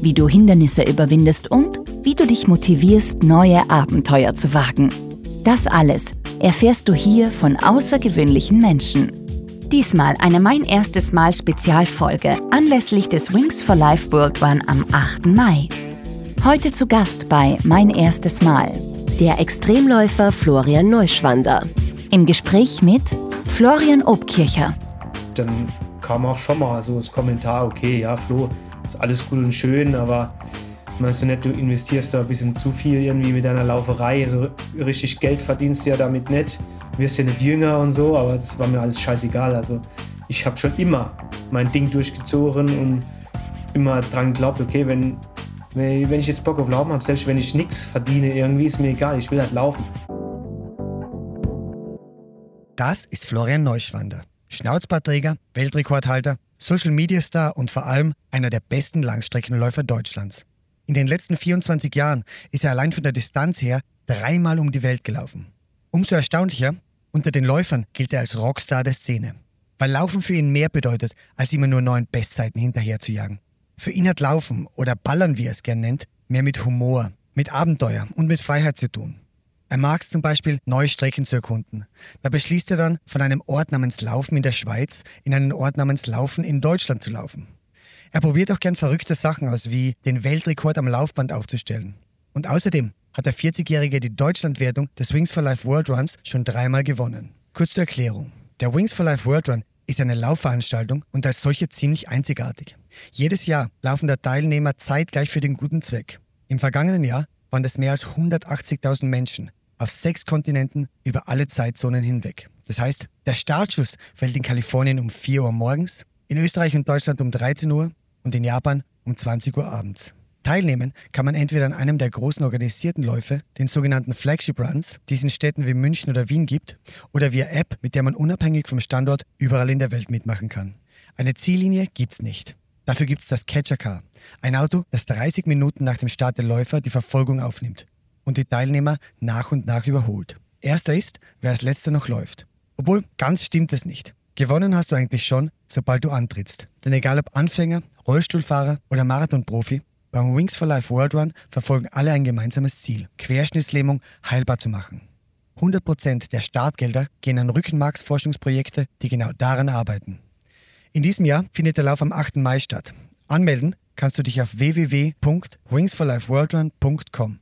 wie du Hindernisse überwindest und wie du dich motivierst, neue Abenteuer zu wagen. Das alles erfährst du hier von außergewöhnlichen Menschen. Diesmal eine Mein erstes Mal Spezialfolge anlässlich des Wings for Life World Run am 8. Mai. Heute zu Gast bei Mein erstes Mal der Extremläufer Florian Neuschwander. Im Gespräch mit Florian Obkircher. Dann kam auch schon mal so das Kommentar, okay, ja, Flo, ist alles gut und schön, aber meinst du nicht, du investierst da ein bisschen zu viel irgendwie mit deiner Lauferei, so richtig Geld verdienst du ja damit nicht, wirst ja nicht jünger und so, aber das war mir alles scheißegal. Also ich habe schon immer mein Ding durchgezogen und immer dran geglaubt, okay, wenn, wenn ich jetzt Bock auf Laufen habe, selbst wenn ich nichts verdiene, irgendwie ist mir egal, ich will halt laufen. Das ist Florian Neuschwander. Schnauzbartträger, Weltrekordhalter, Social Media Star und vor allem einer der besten Langstreckenläufer Deutschlands. In den letzten 24 Jahren ist er allein von der Distanz her dreimal um die Welt gelaufen. Umso erstaunlicher, unter den Läufern gilt er als Rockstar der Szene. Weil Laufen für ihn mehr bedeutet, als immer nur neuen Bestzeiten hinterher zu jagen. Für ihn hat Laufen oder Ballern, wie er es gern nennt, mehr mit Humor, mit Abenteuer und mit Freiheit zu tun. Er mag es zum Beispiel, neue Strecken zu erkunden. Da beschließt er dann, von einem Ort namens Laufen in der Schweiz in einen Ort namens Laufen in Deutschland zu laufen. Er probiert auch gern verrückte Sachen aus, wie den Weltrekord am Laufband aufzustellen. Und außerdem hat der 40-Jährige die Deutschlandwertung des Wings for Life World Runs schon dreimal gewonnen. Kurz zur Erklärung. Der Wings for Life World Run ist eine Laufveranstaltung und als solche ziemlich einzigartig. Jedes Jahr laufen der Teilnehmer zeitgleich für den guten Zweck. Im vergangenen Jahr waren es mehr als 180.000 Menschen, auf sechs Kontinenten über alle Zeitzonen hinweg. Das heißt, der Startschuss fällt in Kalifornien um 4 Uhr morgens, in Österreich und Deutschland um 13 Uhr und in Japan um 20 Uhr abends. Teilnehmen kann man entweder an einem der großen organisierten Läufe, den sogenannten Flagship Runs, die es in Städten wie München oder Wien gibt, oder via App, mit der man unabhängig vom Standort überall in der Welt mitmachen kann. Eine Ziellinie gibt's nicht. Dafür gibt's das Catcher Car, ein Auto, das 30 Minuten nach dem Start der Läufer die Verfolgung aufnimmt und die Teilnehmer nach und nach überholt. Erster ist, wer als letzter noch läuft. Obwohl, ganz stimmt es nicht. Gewonnen hast du eigentlich schon, sobald du antrittst. Denn egal ob Anfänger, Rollstuhlfahrer oder Marathonprofi, beim Wings for Life World Run verfolgen alle ein gemeinsames Ziel, Querschnittslähmung heilbar zu machen. 100% der Startgelder gehen an Rückenmarksforschungsprojekte, die genau daran arbeiten. In diesem Jahr findet der Lauf am 8. Mai statt. Anmelden kannst du dich auf www.wingsforlifeworldrun.com.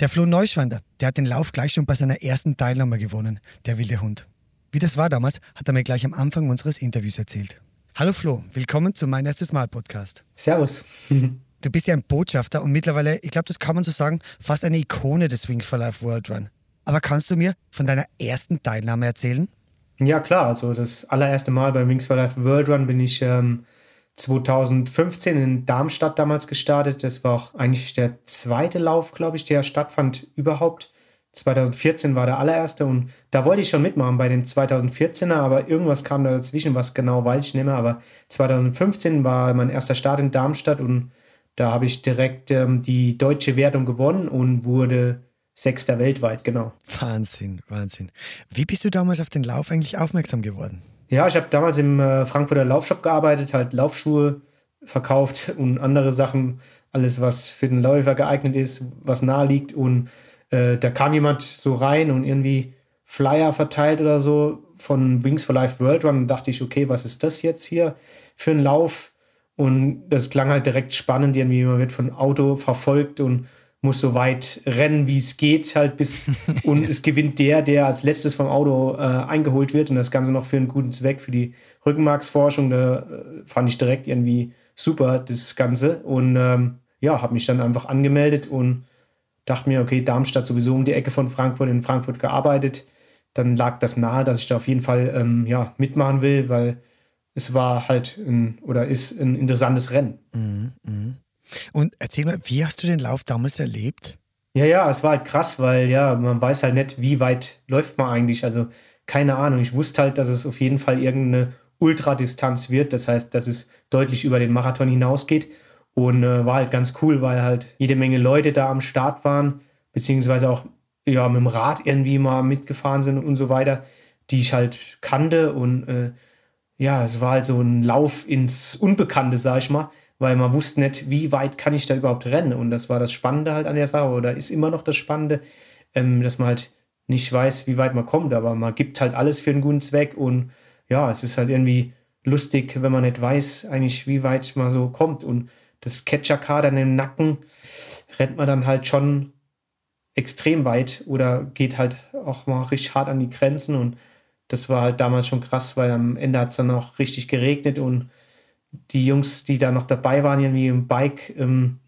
Der Flo Neuschwander, der hat den Lauf gleich schon bei seiner ersten Teilnahme gewonnen, der wilde Hund. Wie das war damals, hat er mir gleich am Anfang unseres Interviews erzählt. Hallo Flo, willkommen zu Mein erstes Mal Podcast. Servus. Du bist ja ein Botschafter und mittlerweile, ich glaube, das kann man so sagen, fast eine Ikone des Wings for Life World Run. Aber kannst du mir von deiner ersten Teilnahme erzählen? Ja, klar. Also das allererste Mal beim Wings for Life World Run bin ich ähm, 2015 in Darmstadt damals gestartet. Das war auch eigentlich der zweite Lauf, glaube ich, der stattfand überhaupt. 2014 war der allererste und da wollte ich schon mitmachen bei dem 2014er, aber irgendwas kam da dazwischen, was genau weiß ich nicht mehr. Aber 2015 war mein erster Start in Darmstadt und da habe ich direkt ähm, die deutsche Wertung gewonnen und wurde Sechster weltweit, genau. Wahnsinn, Wahnsinn. Wie bist du damals auf den Lauf eigentlich aufmerksam geworden? Ja, ich habe damals im äh, Frankfurter Laufshop gearbeitet, halt Laufschuhe verkauft und andere Sachen, alles was für den Läufer geeignet ist, was nahe liegt. Und äh, da kam jemand so rein und irgendwie Flyer verteilt oder so von Wings for Life World Run. Und dachte ich, okay, was ist das jetzt hier für ein Lauf? Und das klang halt direkt spannend, irgendwie man wird von Auto verfolgt und muss so weit rennen, wie es geht, halt bis und es gewinnt der, der als letztes vom Auto äh, eingeholt wird und das Ganze noch für einen guten Zweck, für die Rückenmarksforschung. Da äh, fand ich direkt irgendwie super, das Ganze. Und ähm, ja, habe mich dann einfach angemeldet und dachte mir, okay, Darmstadt sowieso um die Ecke von Frankfurt, in Frankfurt gearbeitet. Dann lag das nahe, dass ich da auf jeden Fall ähm, ja, mitmachen will, weil es war halt ein, oder ist ein interessantes Rennen. Mhm, mh. Und erzähl mal, wie hast du den Lauf damals erlebt? Ja, ja, es war halt krass, weil ja, man weiß halt nicht, wie weit läuft man eigentlich. Also keine Ahnung. Ich wusste halt, dass es auf jeden Fall irgendeine Ultradistanz wird. Das heißt, dass es deutlich über den Marathon hinausgeht. Und äh, war halt ganz cool, weil halt jede Menge Leute da am Start waren, beziehungsweise auch ja, mit dem Rad irgendwie mal mitgefahren sind und so weiter, die ich halt kannte. Und äh, ja, es war halt so ein Lauf ins Unbekannte, sag ich mal, weil man wusste nicht, wie weit kann ich da überhaupt rennen. Und das war das Spannende halt an der Sache, oder ist immer noch das Spannende, ähm, dass man halt nicht weiß, wie weit man kommt, aber man gibt halt alles für einen guten Zweck und ja, es ist halt irgendwie lustig, wenn man nicht weiß, eigentlich, wie weit man so kommt. Und das Catcher-Kader in den Nacken rennt man dann halt schon extrem weit oder geht halt auch mal richtig hart an die Grenzen. Und das war halt damals schon krass, weil am Ende hat es dann auch richtig geregnet und die Jungs, die da noch dabei waren, irgendwie im Bike, ähm,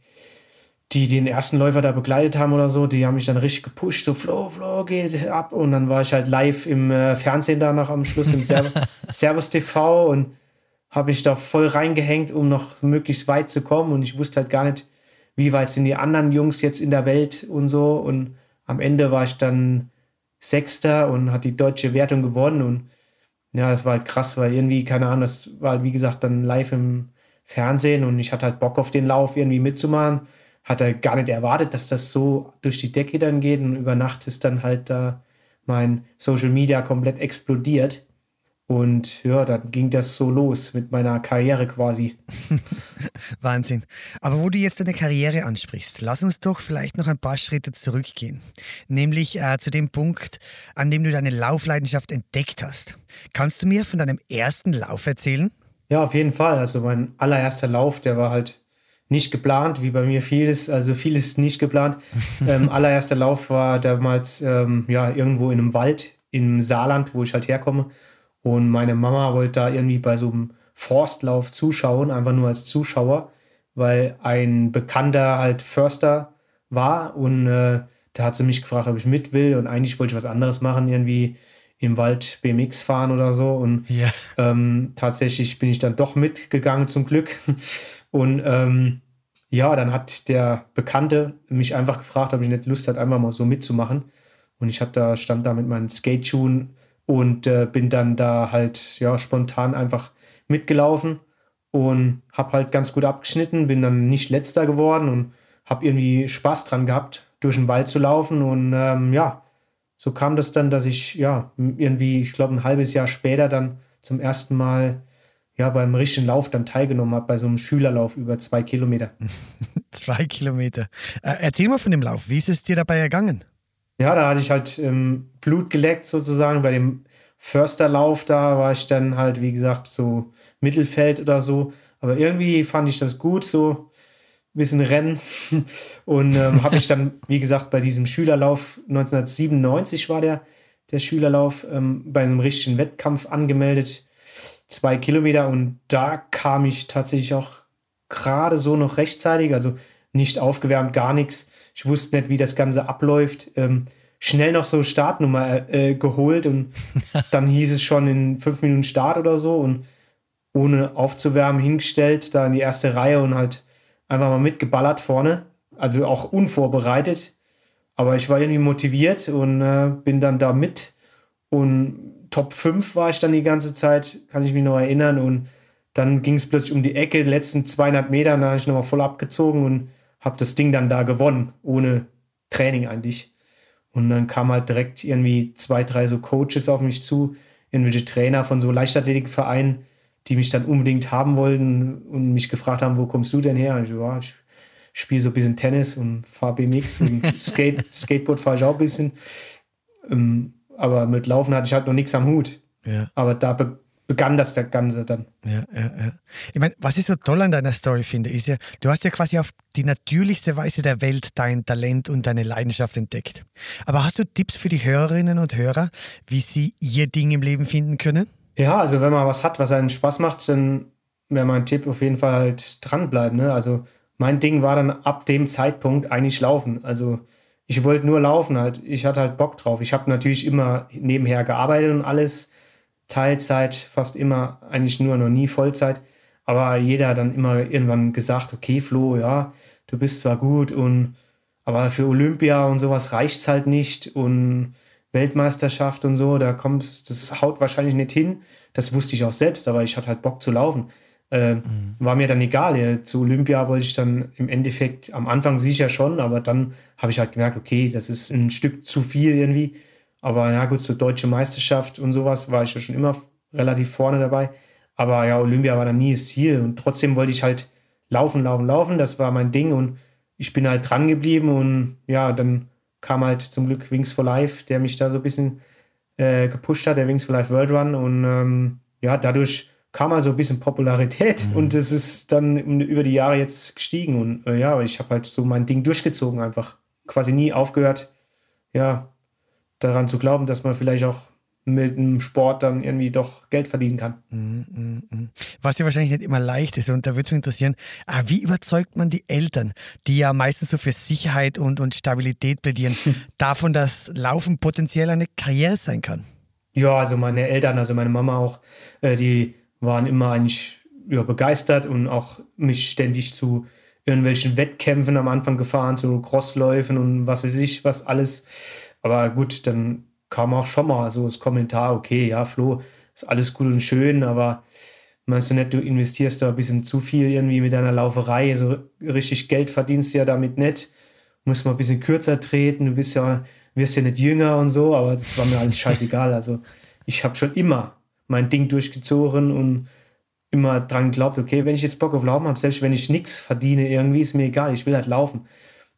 die den ersten Läufer da begleitet haben oder so, die haben mich dann richtig gepusht, so Flo, Flo, geht ab. Und dann war ich halt live im äh, Fernsehen da noch am Schluss im Serv Servus TV und habe mich da voll reingehängt, um noch möglichst weit zu kommen. Und ich wusste halt gar nicht, wie weit sind die anderen Jungs jetzt in der Welt und so. Und am Ende war ich dann Sechster und hat die deutsche Wertung gewonnen. Und ja, das war halt krass, weil irgendwie, keine Ahnung, das war halt, wie gesagt, dann live im Fernsehen und ich hatte halt Bock auf den Lauf irgendwie mitzumachen hat er gar nicht erwartet, dass das so durch die Decke dann geht und über Nacht ist dann halt da mein Social Media komplett explodiert. Und ja, dann ging das so los mit meiner Karriere quasi. Wahnsinn. Aber wo du jetzt deine Karriere ansprichst, lass uns doch vielleicht noch ein paar Schritte zurückgehen. Nämlich äh, zu dem Punkt, an dem du deine Laufleidenschaft entdeckt hast. Kannst du mir von deinem ersten Lauf erzählen? Ja, auf jeden Fall. Also mein allererster Lauf, der war halt nicht geplant, wie bei mir vieles, also vieles nicht geplant. ähm, allererster Lauf war damals ähm, ja irgendwo in einem Wald im Saarland, wo ich halt herkomme. Und meine Mama wollte da irgendwie bei so einem Forstlauf zuschauen, einfach nur als Zuschauer, weil ein Bekannter halt Förster war und äh, da hat sie mich gefragt, ob ich mit will und eigentlich wollte ich was anderes machen, irgendwie im Wald BMX fahren oder so und ja. ähm, tatsächlich bin ich dann doch mitgegangen zum Glück und ähm, ja, dann hat der Bekannte mich einfach gefragt, ob ich nicht Lust hatte, einfach mal so mitzumachen. Und ich hatte da, stand da mit meinen Skate-Schuhen und äh, bin dann da halt ja spontan einfach mitgelaufen und habe halt ganz gut abgeschnitten, bin dann nicht letzter geworden und habe irgendwie Spaß dran gehabt, durch den Wald zu laufen. Und ähm, ja, so kam das dann, dass ich ja irgendwie, ich glaube, ein halbes Jahr später dann zum ersten Mal ja, beim richtigen Lauf dann teilgenommen habe, bei so einem Schülerlauf über zwei Kilometer. zwei Kilometer. Äh, erzähl mal von dem Lauf. Wie ist es dir dabei ergangen? Ja, da hatte ich halt ähm, Blut geleckt sozusagen. Bei dem Försterlauf, da war ich dann halt, wie gesagt, so Mittelfeld oder so. Aber irgendwie fand ich das gut, so ein bisschen Rennen. Und ähm, habe ich dann, wie gesagt, bei diesem Schülerlauf 1997 war der, der Schülerlauf, ähm, bei einem richtigen Wettkampf angemeldet zwei Kilometer und da kam ich tatsächlich auch gerade so noch rechtzeitig, also nicht aufgewärmt, gar nichts. Ich wusste nicht, wie das Ganze abläuft. Ähm, schnell noch so Startnummer äh, geholt und dann hieß es schon in fünf Minuten Start oder so und ohne aufzuwärmen hingestellt, da in die erste Reihe und halt einfach mal mitgeballert vorne. Also auch unvorbereitet. Aber ich war irgendwie motiviert und äh, bin dann da mit und Top 5 war ich dann die ganze Zeit, kann ich mich noch erinnern. Und dann ging es plötzlich um die Ecke, die letzten 200 Meter, da habe ich nochmal voll abgezogen und habe das Ding dann da gewonnen, ohne Training eigentlich. Und dann kamen halt direkt irgendwie zwei, drei so Coaches auf mich zu, irgendwelche Trainer von so Leichtathletikvereinen, die mich dann unbedingt haben wollten und mich gefragt haben, wo kommst du denn her? Und ich, ja, ich spiele so ein bisschen Tennis und fahre BMX und Skate, Skateboard fahre ich auch ein bisschen. Ähm, aber mit Laufen hatte ich halt noch nichts am Hut. Ja. Aber da begann das der Ganze dann. Ja, ja, ja. Ich meine, was ich so toll an deiner Story finde, ist ja, du hast ja quasi auf die natürlichste Weise der Welt dein Talent und deine Leidenschaft entdeckt. Aber hast du Tipps für die Hörerinnen und Hörer, wie sie ihr Ding im Leben finden können? Ja, also wenn man was hat, was einen Spaß macht, dann wäre mein Tipp auf jeden Fall halt dranbleiben. Ne? Also mein Ding war dann ab dem Zeitpunkt eigentlich laufen. Also ich wollte nur laufen halt. Ich hatte halt Bock drauf. Ich habe natürlich immer nebenher gearbeitet und alles. Teilzeit, fast immer, eigentlich nur noch nie Vollzeit. Aber jeder hat dann immer irgendwann gesagt, okay, Flo, ja, du bist zwar gut und aber für Olympia und sowas reicht es halt nicht und Weltmeisterschaft und so, da kommt, das haut wahrscheinlich nicht hin. Das wusste ich auch selbst, aber ich hatte halt Bock zu laufen. Äh, mhm. War mir dann egal. Ja, zu Olympia wollte ich dann im Endeffekt am Anfang sicher schon, aber dann habe ich halt gemerkt, okay, das ist ein Stück zu viel irgendwie. Aber ja, gut, zur deutsche Meisterschaft und sowas war ich ja schon immer relativ vorne dabei. Aber ja, Olympia war dann nie das Ziel und trotzdem wollte ich halt laufen, laufen, laufen. Das war mein Ding und ich bin halt dran geblieben und ja, dann kam halt zum Glück Wings for Life, der mich da so ein bisschen äh, gepusht hat, der Wings for Life World Run. Und ähm, ja, dadurch kam also ein bisschen Popularität mhm. und es ist dann über die Jahre jetzt gestiegen. Und äh, ja, ich habe halt so mein Ding durchgezogen, einfach quasi nie aufgehört, ja, daran zu glauben, dass man vielleicht auch mit dem Sport dann irgendwie doch Geld verdienen kann. Mm, mm, mm. Was ja wahrscheinlich nicht immer leicht ist. Und da würde es mich interessieren, ah, wie überzeugt man die Eltern, die ja meistens so für Sicherheit und, und Stabilität plädieren, davon, dass Laufen potenziell eine Karriere sein kann? Ja, also meine Eltern, also meine Mama auch, äh, die waren immer eigentlich ja, begeistert und auch mich ständig zu irgendwelchen Wettkämpfen am Anfang gefahren, zu Crossläufen und was weiß ich, was alles. Aber gut, dann kam auch schon mal so das Kommentar, okay, ja, Flo, ist alles gut und schön, aber meinst du nicht, du investierst da ein bisschen zu viel irgendwie mit deiner Lauferei, so richtig Geld verdienst du ja damit nicht, musst mal ein bisschen kürzer treten, du bist ja, wirst ja nicht jünger und so, aber das war mir alles scheißegal. Also ich habe schon immer mein Ding durchgezogen und immer dran geglaubt, okay, wenn ich jetzt Bock auf Laufen habe, selbst wenn ich nichts verdiene, irgendwie ist mir egal, ich will halt laufen.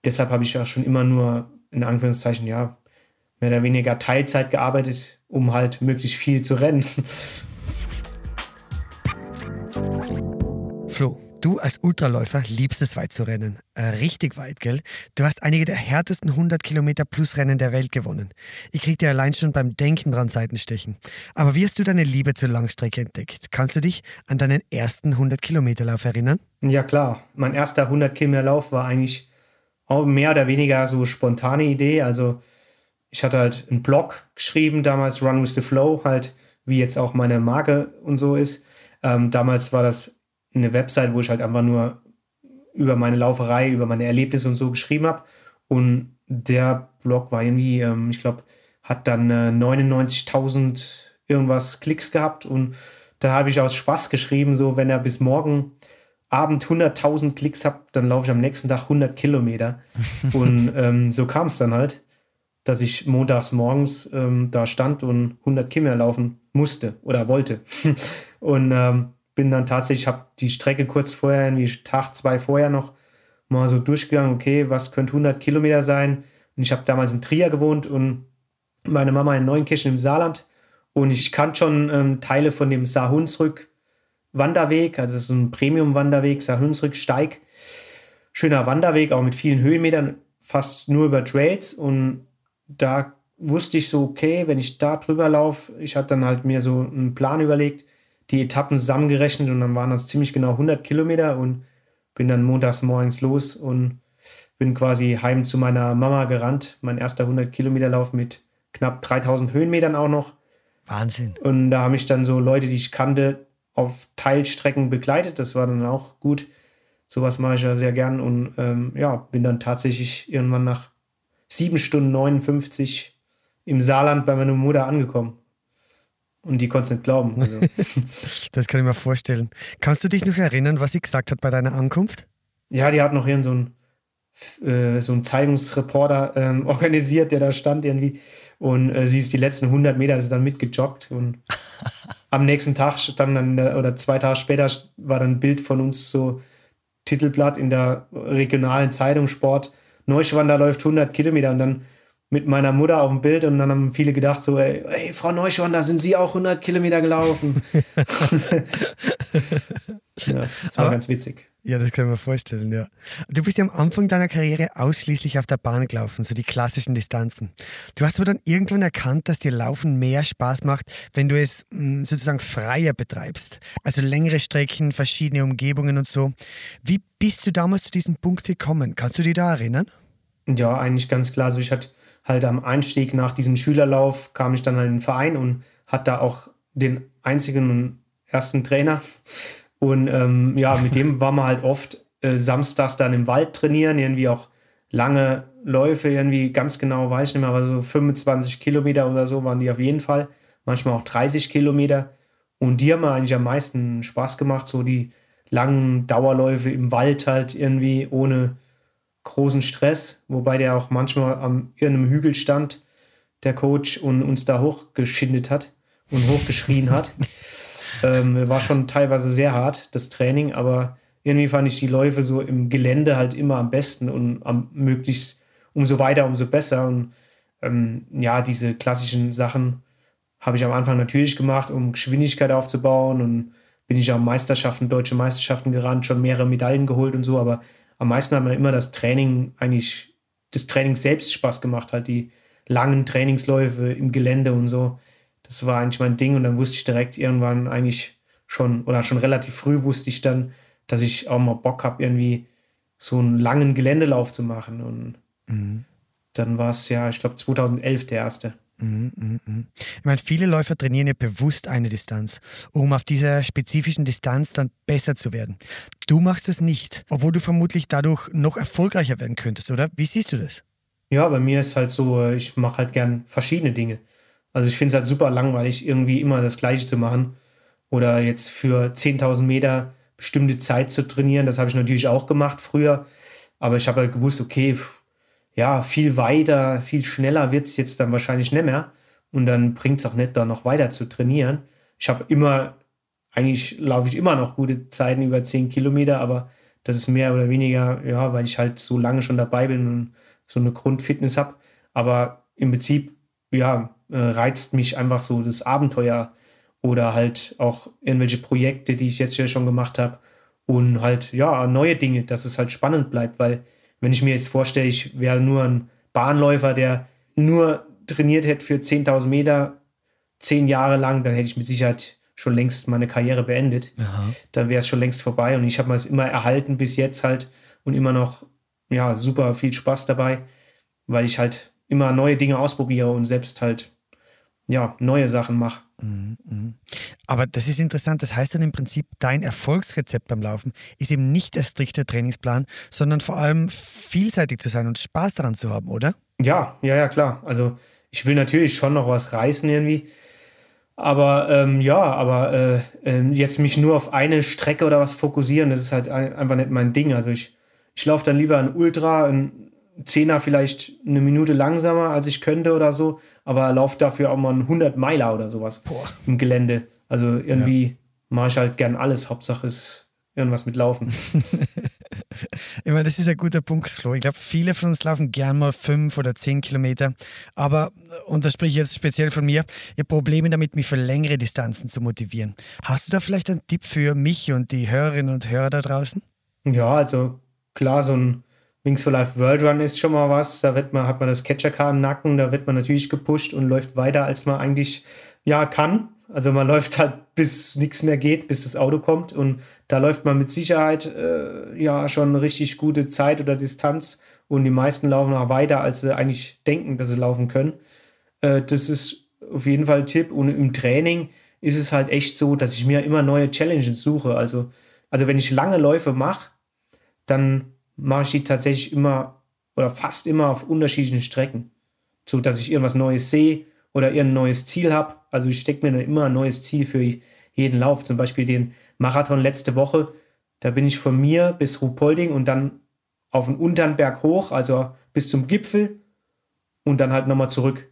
Deshalb habe ich ja schon immer nur, in Anführungszeichen, ja, mehr oder weniger Teilzeit gearbeitet, um halt möglichst viel zu rennen. Flo, du als Ultraläufer liebst es weit zu rennen. Äh, richtig weit, gell? Du hast einige der härtesten 100 Kilometer plus Rennen der Welt gewonnen. Ich krieg dir allein schon beim Denken dran Seitenstechen. Aber wie hast du deine Liebe zur Langstrecke entdeckt? Kannst du dich an deinen ersten 100 Kilometer Lauf erinnern? Ja, klar. Mein erster 100 Kilometer Lauf war eigentlich auch mehr oder weniger so spontane Idee. Also ich hatte halt einen Blog geschrieben, damals Run with the Flow, halt wie jetzt auch meine Marke und so ist. Ähm, damals war das eine Website, wo ich halt einfach nur über meine Lauferei, über meine Erlebnisse und so geschrieben habe. Und der Blog war irgendwie, ähm, ich glaube, hat dann äh, 99.000 irgendwas Klicks gehabt. Und da habe ich aus Spaß geschrieben, so wenn er bis morgen Abend 100.000 Klicks hat, dann laufe ich am nächsten Tag 100 Kilometer. und ähm, so kam es dann halt dass ich montags morgens ähm, da stand und 100 Kilometer laufen musste oder wollte. und ähm, bin dann tatsächlich, habe die Strecke kurz vorher, irgendwie Tag, zwei vorher noch mal so durchgegangen, okay, was könnte 100 Kilometer sein? Und ich habe damals in Trier gewohnt und meine Mama in Neunkirchen im Saarland. Und ich kannte schon ähm, Teile von dem Saarhunsrück Wanderweg, also so ein Premium-Wanderweg, Saarhunsrück Steig. Schöner Wanderweg, auch mit vielen Höhenmetern, fast nur über Trails. Und da wusste ich so, okay, wenn ich da drüber laufe, ich hatte dann halt mir so einen Plan überlegt, die Etappen zusammengerechnet und dann waren das ziemlich genau 100 Kilometer und bin dann montags morgens los und bin quasi heim zu meiner Mama gerannt. Mein erster 100 Kilometer Lauf mit knapp 3000 Höhenmetern auch noch. Wahnsinn. Und da haben mich dann so Leute, die ich kannte, auf Teilstrecken begleitet. Das war dann auch gut. Sowas mache ich ja sehr gern und ähm, ja, bin dann tatsächlich irgendwann nach 7 Stunden 59 im Saarland bei meiner Mutter angekommen. Und die konnte es nicht glauben. Also. das kann ich mir vorstellen. Kannst du dich noch erinnern, was sie gesagt hat bei deiner Ankunft? Ja, die hat noch hier so einen, äh, so einen Zeitungsreporter ähm, organisiert, der da stand irgendwie. Und äh, sie ist die letzten 100 Meter ist dann mitgejoggt. Und am nächsten Tag stand dann, äh, oder zwei Tage später, war dann ein Bild von uns so Titelblatt in der regionalen Zeitung Sport Neuschwander läuft 100 Kilometer und dann mit meiner Mutter auf dem Bild und dann haben viele gedacht so, ey, ey Frau Neuschwander, sind Sie auch 100 Kilometer gelaufen? ja, das war Aber, ganz witzig. Ja, das kann ich mir vorstellen, ja. Du bist ja am Anfang deiner Karriere ausschließlich auf der Bahn gelaufen, so die klassischen Distanzen. Du hast aber dann irgendwann erkannt, dass dir Laufen mehr Spaß macht, wenn du es hm, sozusagen freier betreibst. Also längere Strecken, verschiedene Umgebungen und so. Wie bist du damals zu diesem Punkt gekommen? Kannst du dich da erinnern? Ja, eigentlich ganz klar. Also ich hatte halt am Einstieg nach diesem Schülerlauf kam ich dann halt in den Verein und hatte da auch den einzigen und ersten Trainer. Und ähm, ja, mit dem war man halt oft äh, samstags dann im Wald trainieren, irgendwie auch lange Läufe, irgendwie ganz genau weiß ich nicht mehr, aber so 25 Kilometer oder so waren die auf jeden Fall. Manchmal auch 30 Kilometer. Und die haben mir eigentlich am meisten Spaß gemacht, so die langen Dauerläufe im Wald halt irgendwie ohne großen Stress, wobei der auch manchmal am irgendeinem Hügel stand, der Coach, und uns da hochgeschindet hat und hochgeschrien hat. ähm, war schon teilweise sehr hart, das Training, aber irgendwie fand ich die Läufe so im Gelände halt immer am besten und am möglichst umso weiter, umso besser. Und ähm, ja, diese klassischen Sachen habe ich am Anfang natürlich gemacht, um Geschwindigkeit aufzubauen und bin ich auch Meisterschaften, deutsche Meisterschaften gerannt, schon mehrere Medaillen geholt und so, aber am meisten hat mir immer das Training eigentlich, das Training selbst Spaß gemacht, halt die langen Trainingsläufe im Gelände und so. Das war eigentlich mein Ding und dann wusste ich direkt irgendwann eigentlich schon, oder schon relativ früh wusste ich dann, dass ich auch mal Bock habe, irgendwie so einen langen Geländelauf zu machen. Und mhm. dann war es ja, ich glaube, 2011 der erste. Mhm, mhm, mhm. Ich meine, viele Läufer trainieren ja bewusst eine Distanz, um auf dieser spezifischen Distanz dann besser zu werden. Du machst das nicht, obwohl du vermutlich dadurch noch erfolgreicher werden könntest, oder? Wie siehst du das? Ja, bei mir ist halt so, ich mache halt gern verschiedene Dinge. Also ich finde es halt super langweilig, irgendwie immer das Gleiche zu machen. Oder jetzt für 10.000 Meter bestimmte Zeit zu trainieren. Das habe ich natürlich auch gemacht früher. Aber ich habe halt gewusst, okay, ja, viel weiter, viel schneller wird es jetzt dann wahrscheinlich nicht mehr. Und dann bringt es auch nicht, da noch weiter zu trainieren. Ich habe immer, eigentlich laufe ich immer noch gute Zeiten über 10 Kilometer, aber das ist mehr oder weniger, ja, weil ich halt so lange schon dabei bin und so eine Grundfitness habe. Aber im Prinzip, ja, äh, reizt mich einfach so das Abenteuer oder halt auch irgendwelche Projekte, die ich jetzt ja schon gemacht habe und halt, ja, neue Dinge, dass es halt spannend bleibt, weil wenn ich mir jetzt vorstelle, ich wäre nur ein Bahnläufer, der nur trainiert hätte für 10.000 Meter zehn Jahre lang, dann hätte ich mit Sicherheit schon längst meine Karriere beendet. Aha. Dann wäre es schon längst vorbei. Und ich habe mir es immer erhalten bis jetzt halt und immer noch ja, super viel Spaß dabei, weil ich halt immer neue Dinge ausprobiere und selbst halt ja, neue Sachen mache. Mhm, mhm. Aber das ist interessant. Das heißt dann im Prinzip, dein Erfolgsrezept beim Laufen ist eben nicht der strikte Trainingsplan, sondern vor allem vielseitig zu sein und Spaß daran zu haben, oder? Ja, ja, ja, klar. Also ich will natürlich schon noch was reißen irgendwie. Aber ähm, ja, aber äh, äh, jetzt mich nur auf eine Strecke oder was fokussieren, das ist halt einfach nicht mein Ding. Also ich, ich laufe dann lieber ein Ultra, ein Zehner vielleicht eine Minute langsamer, als ich könnte oder so, aber laufe dafür auch mal einen 100 Meiler oder sowas Boah. im Gelände. Also irgendwie ja. mache ich halt gern alles. Hauptsache ist irgendwas mit Laufen. ich meine, das ist ein guter Punkt, Flo. Ich glaube, viele von uns laufen gern mal fünf oder zehn Kilometer. Aber, und das spreche ich jetzt speziell von mir, habe Probleme damit, mich für längere Distanzen zu motivieren. Hast du da vielleicht einen Tipp für mich und die Hörerinnen und Hörer da draußen? Ja, also klar, so ein Wings for Life World Run ist schon mal was. Da wird man, hat man das Catcher-Car im Nacken, da wird man natürlich gepusht und läuft weiter, als man eigentlich ja kann. Also man läuft halt, bis nichts mehr geht, bis das Auto kommt. Und da läuft man mit Sicherheit äh, ja schon eine richtig gute Zeit oder Distanz. Und die meisten laufen auch weiter, als sie eigentlich denken, dass sie laufen können. Äh, das ist auf jeden Fall ein Tipp. Und im Training ist es halt echt so, dass ich mir immer neue Challenges suche. Also, also wenn ich lange Läufe mache, dann mache ich die tatsächlich immer oder fast immer auf unterschiedlichen Strecken. So dass ich irgendwas Neues sehe oder irgendein neues Ziel habe. Also ich stecke mir dann immer ein neues Ziel für jeden Lauf. Zum Beispiel den Marathon letzte Woche. Da bin ich von mir bis Ruhpolding und dann auf den unteren Berg hoch, also bis zum Gipfel und dann halt nochmal zurück.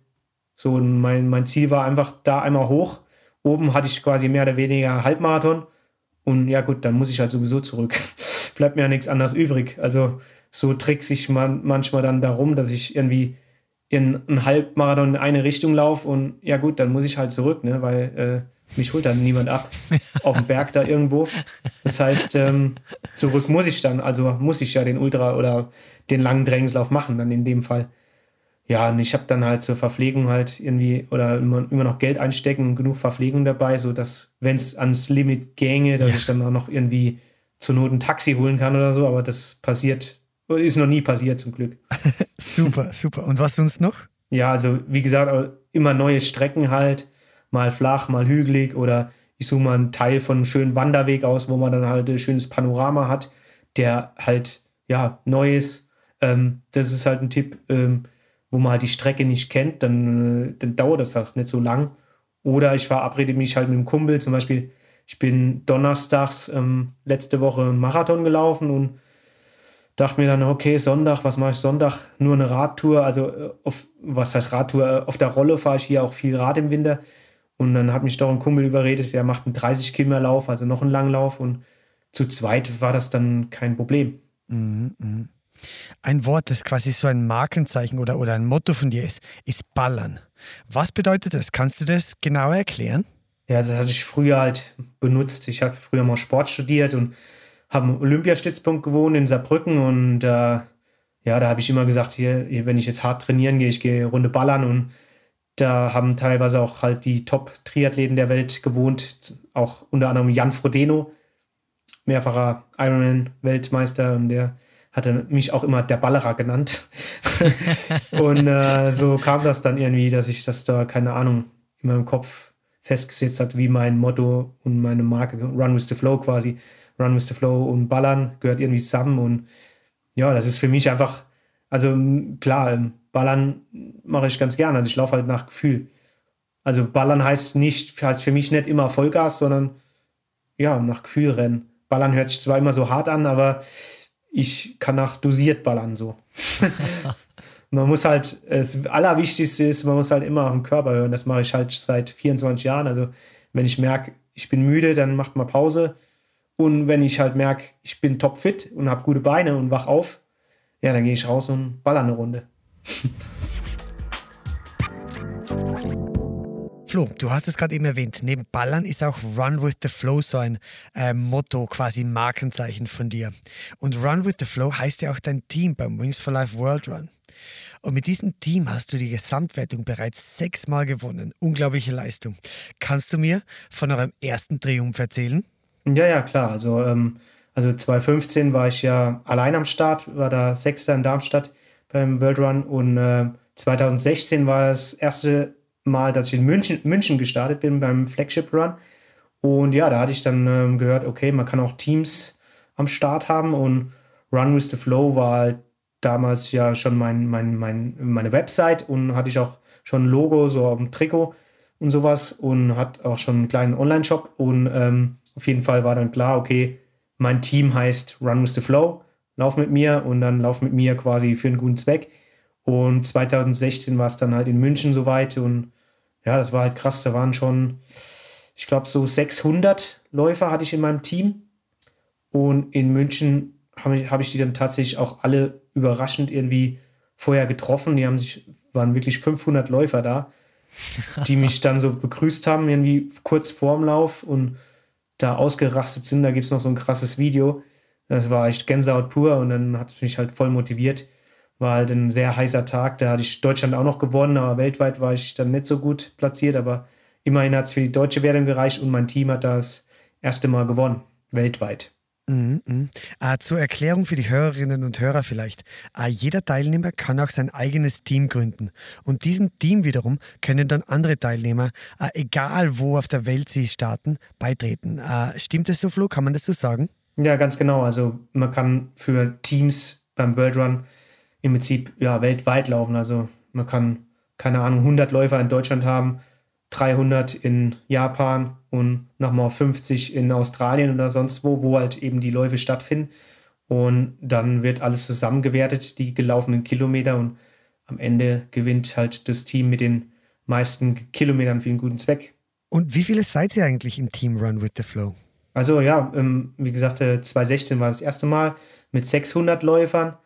So, mein, mein Ziel war einfach da einmal hoch. Oben hatte ich quasi mehr oder weniger Halbmarathon. Und ja, gut, dann muss ich halt sowieso zurück. Bleibt mir ja nichts anderes übrig. Also, so trickse ich man manchmal dann darum, dass ich irgendwie in einen Halbmarathon in eine Richtung laufe und ja gut, dann muss ich halt zurück, ne, weil äh, mich holt dann niemand ab auf dem Berg da irgendwo. Das heißt, ähm, zurück muss ich dann, also muss ich ja den Ultra oder den langen Drängenslauf machen, dann in dem Fall. Ja, und ich habe dann halt zur Verpflegung halt irgendwie oder immer, immer noch Geld einstecken und genug Verpflegung dabei, sodass, wenn es ans Limit gänge, dass ja. ich dann auch noch irgendwie zur Not ein Taxi holen kann oder so, aber das passiert ist noch nie passiert, zum Glück. super, super. Und was sonst noch? Ja, also wie gesagt, immer neue Strecken halt. Mal flach, mal hügelig oder ich suche mal einen Teil von einem schönen Wanderweg aus, wo man dann halt ein schönes Panorama hat, der halt, ja, neu ist. Ähm, das ist halt ein Tipp, ähm, wo man halt die Strecke nicht kennt, dann, äh, dann dauert das halt nicht so lang. Oder ich verabrede mich halt mit einem Kumpel, zum Beispiel, ich bin donnerstags ähm, letzte Woche einen Marathon gelaufen und dachte mir dann, okay, Sonntag, was mache ich Sonntag? Nur eine Radtour, also äh, auf, was heißt Radtour? Auf der Rolle fahre ich hier auch viel Rad im Winter. Und dann hat mich doch ein Kumpel überredet, der macht einen 30 Kilometer Lauf, also noch einen Langlauf. Und zu zweit war das dann kein Problem. Mhm, mh. Ein Wort, das quasi so ein Markenzeichen oder, oder ein Motto von dir ist, ist Ballern. Was bedeutet das? Kannst du das genauer erklären? Ja, das hatte ich früher halt benutzt. Ich habe früher mal Sport studiert und habe im Olympiastützpunkt gewohnt in Saarbrücken und äh, ja, da habe ich immer gesagt, hier, wenn ich jetzt hart trainieren gehe, ich gehe Runde ballern und da haben teilweise auch halt die Top-Triathleten der Welt gewohnt, auch unter anderem Jan Frodeno, mehrfacher Ironman-Weltmeister und der hatte mich auch immer der Ballerer genannt. und äh, so kam das dann irgendwie, dass ich das da, keine Ahnung, in meinem Kopf festgesetzt hat, wie mein Motto und meine Marke Run with the Flow quasi. Run with the Flow und Ballern gehört irgendwie zusammen. Und ja, das ist für mich einfach, also klar, ähm, Ballern mache ich ganz gerne. Also ich laufe halt nach Gefühl. Also Ballern heißt nicht, heißt für mich nicht immer Vollgas, sondern ja, nach Gefühl rennen. Ballern hört sich zwar immer so hart an, aber ich kann nach dosiert ballern so. man muss halt, das Allerwichtigste ist, man muss halt immer auf den Körper hören. Das mache ich halt seit 24 Jahren. Also wenn ich merke, ich bin müde, dann macht mal Pause. Und wenn ich halt merke, ich bin topfit und habe gute Beine und wach auf, ja, dann gehe ich raus und baller eine Runde. Flo, du hast es gerade eben erwähnt. Neben Ballern ist auch Run with the Flow so ein äh, Motto, quasi Markenzeichen von dir. Und Run with the Flow heißt ja auch dein Team beim Wings for Life World Run. Und mit diesem Team hast du die Gesamtwertung bereits sechsmal gewonnen. Unglaubliche Leistung. Kannst du mir von eurem ersten Triumph erzählen? Ja, ja, klar. Also, ähm, also 2015 war ich ja allein am Start, war da Sechster in Darmstadt beim World Run und äh, 2016 war das erste Mal, dass ich in München, München gestartet bin beim Flagship Run. Und ja, da hatte ich dann ähm, gehört, okay, man kann auch Teams am Start haben und Run with the Flow war halt damals ja schon mein, mein, mein, meine Website und hatte ich auch schon ein Logo so dem Trikot und sowas und hat auch schon einen kleinen Online-Shop und ähm, auf jeden Fall war dann klar, okay, mein Team heißt Run with the Flow, lauf mit mir und dann lauf mit mir quasi für einen guten Zweck. Und 2016 war es dann halt in München soweit und ja, das war halt krass. Da waren schon, ich glaube, so 600 Läufer hatte ich in meinem Team. Und in München habe ich, hab ich die dann tatsächlich auch alle überraschend irgendwie vorher getroffen. Die haben sich, waren wirklich 500 Läufer da, die mich dann so begrüßt haben, irgendwie kurz vorm Lauf und da ausgerastet sind. Da gibt es noch so ein krasses Video. Das war echt Gänsehaut pur und dann hat es mich halt voll motiviert. War halt ein sehr heißer Tag. Da hatte ich Deutschland auch noch gewonnen, aber weltweit war ich dann nicht so gut platziert. Aber immerhin hat es für die deutsche Wertung gereicht und mein Team hat das erste Mal gewonnen, weltweit. Mhm, mh. Äh, zur Erklärung für die Hörerinnen und Hörer vielleicht. Äh, jeder Teilnehmer kann auch sein eigenes Team gründen. Und diesem Team wiederum können dann andere Teilnehmer, äh, egal wo auf der Welt sie starten, beitreten. Äh, stimmt das so, Flo? Kann man das so sagen? Ja, ganz genau. Also man kann für Teams beim World Run im Prinzip ja, weltweit laufen. Also man kann, keine Ahnung, 100 Läufer in Deutschland haben, 300 in Japan und nochmal 50 in Australien oder sonst wo, wo halt eben die Läufe stattfinden. Und dann wird alles zusammengewertet, die gelaufenen Kilometer und am Ende gewinnt halt das Team mit den meisten Kilometern für einen guten Zweck. Und wie viele seid ihr eigentlich im Team Run with the Flow? Also ja, ähm, wie gesagt, 2016 äh, war das erste Mal mit 600 Läufern.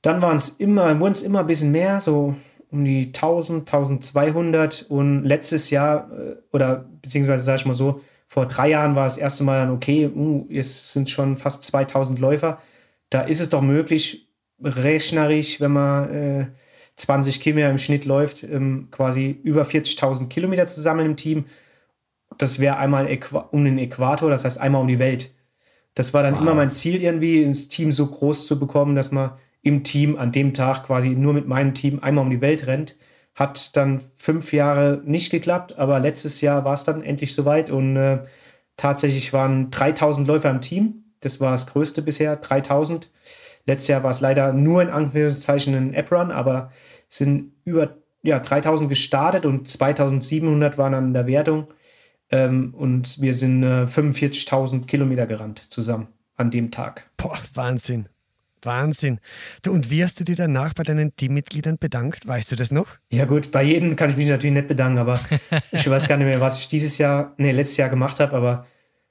Dann waren es immer, wurden es immer ein bisschen mehr, so um die 1000, 1200 und letztes Jahr äh, oder beziehungsweise sage ich mal so, vor drei Jahren war das erste Mal dann okay, uh, es sind schon fast 2000 Läufer. Da ist es doch möglich, rechnerisch, wenn man äh, 20 Kilometer im Schnitt läuft, ähm, quasi über 40.000 Kilometer zu sammeln im Team. Das wäre einmal um den Äquator, das heißt einmal um die Welt. Das war dann wow. immer mein Ziel, irgendwie ins Team so groß zu bekommen, dass man im Team an dem Tag quasi nur mit meinem Team einmal um die Welt rennt, Hat dann fünf Jahre nicht geklappt, aber letztes Jahr war es dann endlich soweit und äh, tatsächlich waren 3000 Läufer im Team. Das war das größte bisher, 3000. Letztes Jahr war es leider nur in Anführungszeichen ein App-Run, aber es sind über ja, 3000 gestartet und 2700 waren an der Wertung. Ähm, und wir sind äh, 45.000 Kilometer gerannt zusammen an dem Tag. Boah, Wahnsinn. Wahnsinn. Du, und wie hast du dir danach bei deinen Teammitgliedern bedankt? Weißt du das noch? Ja, gut, bei jedem kann ich mich natürlich nicht bedanken, aber ich weiß gar nicht mehr, was ich dieses Jahr, nee, letztes Jahr gemacht habe, aber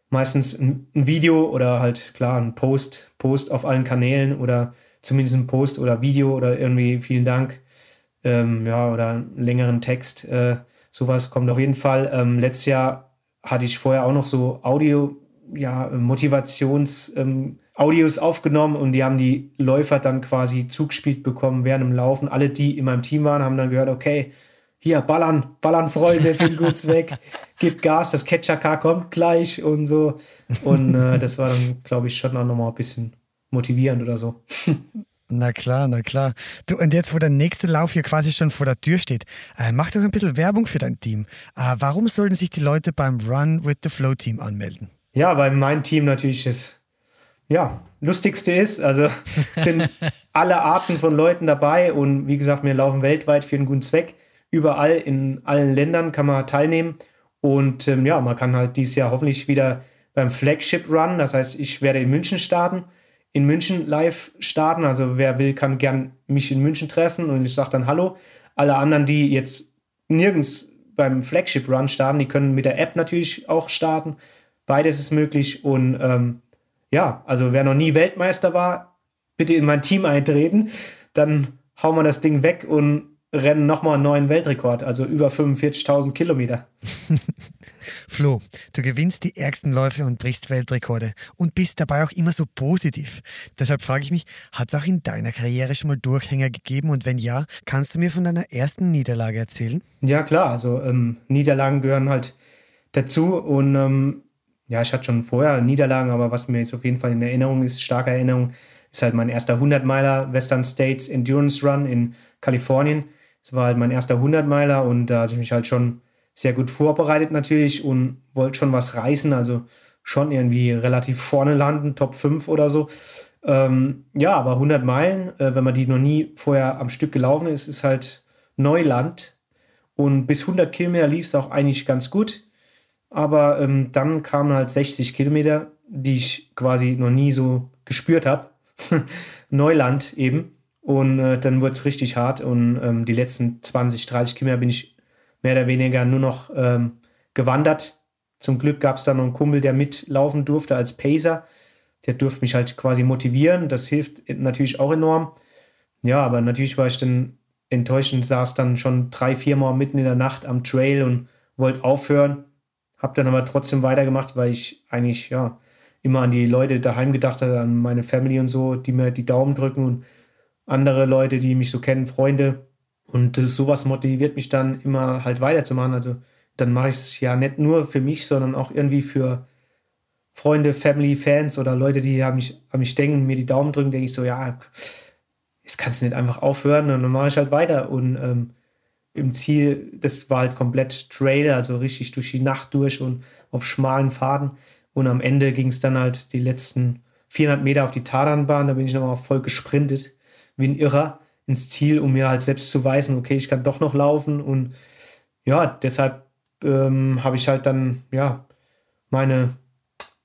meistens ein, Video oder halt klar ein Post, Post auf allen Kanälen oder zumindest ein Post oder Video oder irgendwie vielen Dank. Ähm, ja, oder einen längeren Text. Äh, sowas kommt auf jeden Fall. Ähm, letztes Jahr hatte ich vorher auch noch so Audio, ja, Motivations- ähm, Audios aufgenommen und die haben die Läufer dann quasi zugespielt bekommen während dem Laufen. Alle, die in meinem Team waren, haben dann gehört, okay, hier, ballern, ballern, Freunde, viel gut weg, gib Gas, das Catcher-Car kommt gleich und so. Und äh, das war dann, glaube ich, schon auch nochmal ein bisschen motivierend oder so. Na klar, na klar. Du, und jetzt, wo der nächste Lauf hier quasi schon vor der Tür steht, äh, mach doch ein bisschen Werbung für dein Team. Äh, warum sollten sich die Leute beim Run with the Flow Team anmelden? Ja, weil mein Team natürlich das ja, lustigste ist. Also sind alle Arten von Leuten dabei und wie gesagt, wir laufen weltweit für einen guten Zweck. Überall in allen Ländern kann man teilnehmen. Und ähm, ja, man kann halt dieses Jahr hoffentlich wieder beim Flagship Run. Das heißt, ich werde in München starten, in München live starten. Also wer will, kann gern mich in München treffen und ich sage dann Hallo. Alle anderen, die jetzt nirgends beim Flagship Run starten, die können mit der App natürlich auch starten. Beides ist möglich und ähm, ja, also wer noch nie Weltmeister war, bitte in mein Team eintreten. Dann hauen wir das Ding weg und rennen nochmal einen neuen Weltrekord, also über 45.000 Kilometer. Flo, du gewinnst die ärgsten Läufe und brichst Weltrekorde und bist dabei auch immer so positiv. Deshalb frage ich mich, hat es auch in deiner Karriere schon mal Durchhänger gegeben und wenn ja, kannst du mir von deiner ersten Niederlage erzählen? Ja klar, also ähm, Niederlagen gehören halt dazu und ähm, ja, ich hatte schon vorher Niederlagen, aber was mir jetzt auf jeden Fall in Erinnerung ist, starke Erinnerung, ist halt mein erster 100-Meiler Western States Endurance Run in Kalifornien. Das war halt mein erster 100-Meiler und da hatte ich mich halt schon sehr gut vorbereitet natürlich und wollte schon was reißen, also schon irgendwie relativ vorne landen, Top 5 oder so. Ähm, ja, aber 100 Meilen, äh, wenn man die noch nie vorher am Stück gelaufen ist, ist halt Neuland. Und bis 100 Kilometer lief es auch eigentlich ganz gut. Aber ähm, dann kamen halt 60 Kilometer, die ich quasi noch nie so gespürt habe. Neuland eben. Und äh, dann wurde es richtig hart. Und ähm, die letzten 20, 30 Kilometer bin ich mehr oder weniger nur noch ähm, gewandert. Zum Glück gab es da noch einen Kumpel, der mitlaufen durfte als Pacer. Der durfte mich halt quasi motivieren. Das hilft natürlich auch enorm. Ja, aber natürlich war ich dann enttäuschend, saß dann schon drei, vier Mal mitten in der Nacht am Trail und wollte aufhören habe dann aber trotzdem weitergemacht, weil ich eigentlich ja immer an die Leute daheim gedacht habe, an meine Family und so, die mir die Daumen drücken und andere Leute, die mich so kennen, Freunde. Und das ist sowas motiviert mich dann immer halt weiterzumachen. Also dann mache ich es ja nicht nur für mich, sondern auch irgendwie für Freunde, Family, Fans oder Leute, die an mich, an mich denken, mir die Daumen drücken, denke ich so, ja, jetzt kannst du nicht einfach aufhören und dann mache ich halt weiter. Und ähm, im Ziel, das war halt komplett Trail, also richtig durch die Nacht durch und auf schmalen Pfaden. Und am Ende ging es dann halt die letzten 400 Meter auf die Taranbahn. Da bin ich nochmal voll gesprintet, wie ein Irrer, ins Ziel, um mir halt selbst zu weisen, okay, ich kann doch noch laufen. Und ja, deshalb ähm, habe ich halt dann, ja, meine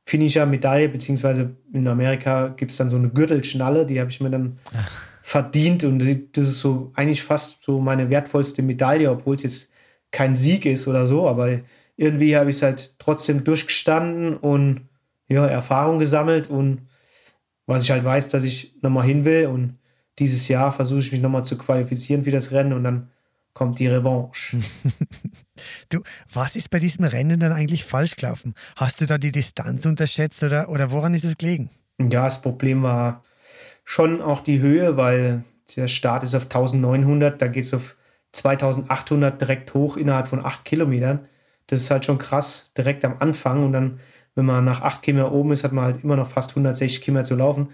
Finisher-Medaille, beziehungsweise in Amerika gibt es dann so eine Gürtelschnalle, die habe ich mir dann Ach verdient und das ist so eigentlich fast so meine wertvollste Medaille, obwohl es jetzt kein Sieg ist oder so, aber irgendwie habe ich es halt trotzdem durchgestanden und ja, Erfahrung gesammelt und was ich halt weiß, dass ich nochmal hin will und dieses Jahr versuche ich mich nochmal zu qualifizieren für das Rennen und dann kommt die Revanche. du, was ist bei diesem Rennen dann eigentlich falsch gelaufen? Hast du da die Distanz unterschätzt oder, oder woran ist es gelegen? Ja, das Problem war, schon auch die Höhe, weil der Start ist auf 1900, dann geht es auf 2800 direkt hoch innerhalb von acht Kilometern. Das ist halt schon krass, direkt am Anfang. Und dann, wenn man nach acht Kilometern oben ist, hat man halt immer noch fast 160 Kilometer zu laufen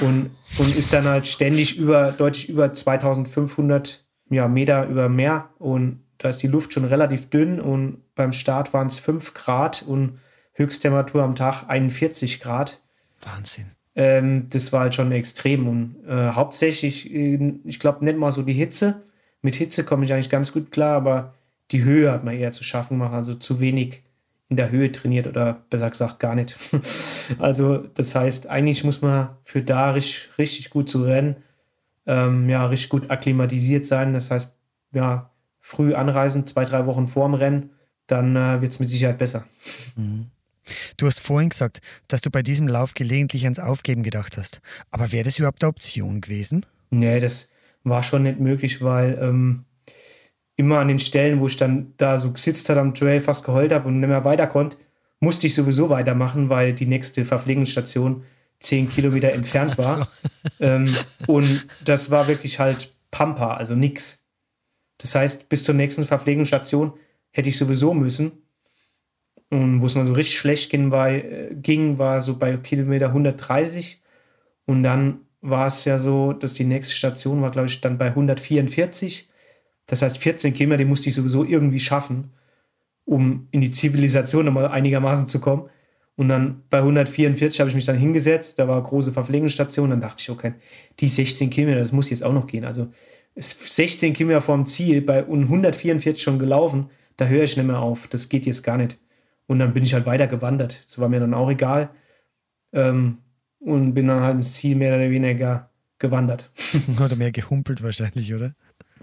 und, und ist dann halt ständig über, deutlich über 2500 ja, Meter über Meer und da ist die Luft schon relativ dünn und beim Start waren es 5 Grad und Höchsttemperatur am Tag 41 Grad. Wahnsinn. Ähm, das war halt schon extrem und äh, hauptsächlich, äh, ich glaube, nicht mal so die Hitze. Mit Hitze komme ich eigentlich ganz gut klar, aber die Höhe hat man eher zu schaffen gemacht, also zu wenig in der Höhe trainiert oder besser gesagt gar nicht. also das heißt, eigentlich muss man für da richtig, richtig gut zu rennen, ähm, ja, richtig gut akklimatisiert sein. Das heißt, ja, früh anreisen, zwei, drei Wochen vorm Rennen, dann äh, wird es mit Sicherheit besser. Mhm. Du hast vorhin gesagt, dass du bei diesem Lauf gelegentlich ans Aufgeben gedacht hast. Aber wäre das überhaupt eine Option gewesen? Nee, das war schon nicht möglich, weil ähm, immer an den Stellen, wo ich dann da so gesitzt habe am Trail, fast geheult habe und nicht mehr weiter konnte, musste ich sowieso weitermachen, weil die nächste Verpflegungsstation zehn Kilometer entfernt war. So. Ähm, und das war wirklich halt Pampa, also nix. Das heißt, bis zur nächsten Verpflegungsstation hätte ich sowieso müssen. Und wo es mal so richtig schlecht ging, war, äh, ging, war so bei Kilometer 130. Und dann war es ja so, dass die nächste Station war, glaube ich, dann bei 144. Das heißt, 14 Kilometer, die musste ich sowieso irgendwie schaffen, um in die Zivilisation nochmal einigermaßen zu kommen. Und dann bei 144 habe ich mich dann hingesetzt, da war eine große Verpflegungsstation, dann dachte ich, okay, die 16 Kilometer, das muss jetzt auch noch gehen. Also 16 Kilometer vorm Ziel, bei 144 schon gelaufen, da höre ich nicht mehr auf, das geht jetzt gar nicht. Und dann bin ich halt weiter gewandert. Das war mir dann auch egal. Ähm, und bin dann halt ins Ziel mehr oder weniger gewandert. oder mehr gehumpelt wahrscheinlich, oder?